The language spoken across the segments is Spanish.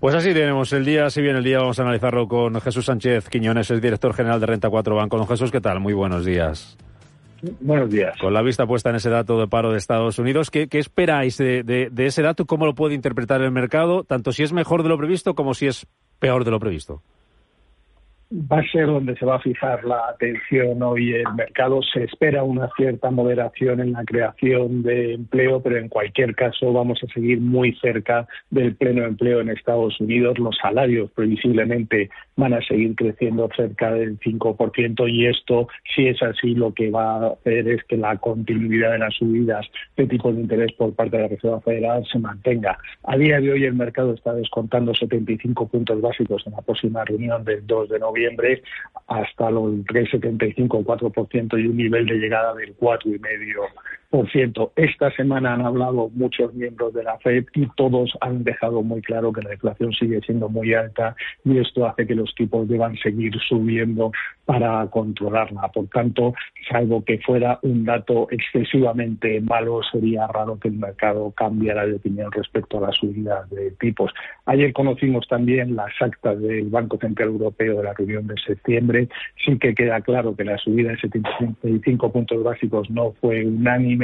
Pues así tenemos el día, si bien el día vamos a analizarlo con Jesús Sánchez Quiñones, es director general de Renta 4 Banco. Don Jesús, ¿qué tal? Muy buenos días. Buenos días. Con la vista puesta en ese dato de paro de Estados Unidos, ¿qué, qué esperáis de, de, de, ese dato? ¿Cómo lo puede interpretar el mercado? Tanto si es mejor de lo previsto como si es peor de lo previsto va a ser donde se va a fijar la atención hoy el mercado. Se espera una cierta moderación en la creación de empleo, pero en cualquier caso vamos a seguir muy cerca del pleno empleo en Estados Unidos. Los salarios previsiblemente van a seguir creciendo cerca del 5% y esto, si es así, lo que va a hacer es que la continuidad de las subidas de tipos de interés por parte de la Reserva Federal se mantenga. A día de hoy el mercado está descontando 75 puntos básicos en la próxima reunión del 2 de noviembre hasta los 3,75 4% y un nivel de llegada del 4,5%. Por cierto, esta semana han hablado muchos miembros de la FED y todos han dejado muy claro que la inflación sigue siendo muy alta y esto hace que los tipos deban seguir subiendo para controlarla. Por tanto, salvo que fuera un dato excesivamente malo, sería raro que el mercado cambiara de opinión respecto a la subida de tipos. Ayer conocimos también las actas del Banco Central Europeo de la reunión de septiembre. Sí que queda claro que la subida de 75 puntos básicos no fue unánime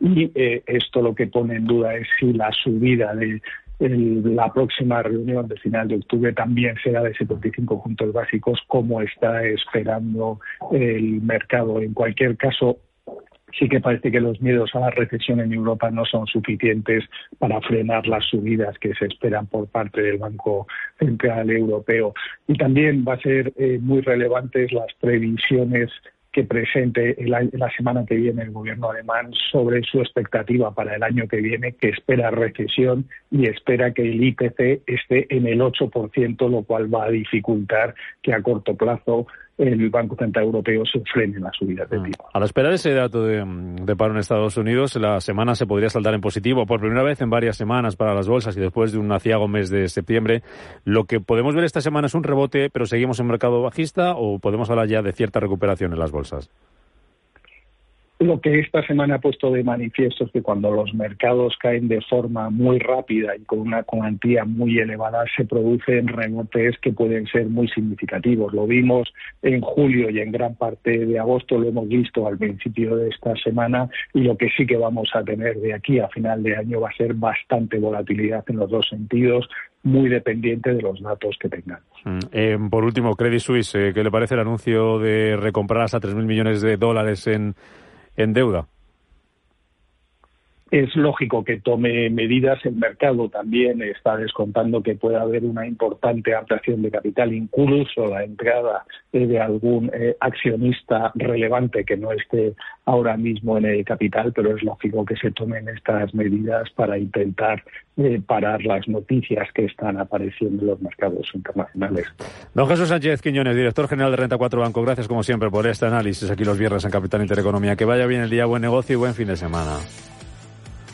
y eh, esto lo que pone en duda es si la subida de la próxima reunión de final de octubre también será de 75 puntos básicos como está esperando el mercado. En cualquier caso, sí que parece que los miedos a la recesión en Europa no son suficientes para frenar las subidas que se esperan por parte del Banco Central Europeo. Y también va a ser eh, muy relevantes las previsiones que presente la semana que viene el gobierno alemán sobre su expectativa para el año que viene, que espera recesión y espera que el IPC esté en el 8%, lo cual va a dificultar que a corto plazo el Banco Central Europeo se frene la subida de mm. tipo. A la espera de ese dato de, de, paro en Estados Unidos, la semana se podría saltar en positivo por primera vez en varias semanas para las bolsas y después de un aciago mes de septiembre. Lo que podemos ver esta semana es un rebote, pero seguimos en mercado bajista o podemos hablar ya de cierta recuperación en las bolsas. Lo que esta semana ha puesto de manifiesto es que cuando los mercados caen de forma muy rápida y con una cuantía muy elevada, se producen rebotes que pueden ser muy significativos. Lo vimos en julio y en gran parte de agosto, lo hemos visto al principio de esta semana y lo que sí que vamos a tener de aquí a final de año va a ser bastante volatilidad en los dos sentidos, muy dependiente de los datos que tengamos. Mm, eh, por último, Credit Suisse, eh, ¿qué le parece el anuncio de recomprar hasta 3.000 millones de dólares en en deuda. Es lógico que tome medidas. El mercado también está descontando que pueda haber una importante ampliación de capital, incluso la entrada de algún eh, accionista relevante que no esté ahora mismo en el capital, pero es lógico que se tomen estas medidas para intentar eh, parar las noticias que están apareciendo en los mercados internacionales. Don Jesús Sánchez Quiñones, director general de Renta 4 Banco, gracias como siempre por este análisis aquí los viernes en Capital Intereconomía. Que vaya bien el día, buen negocio y buen fin de semana.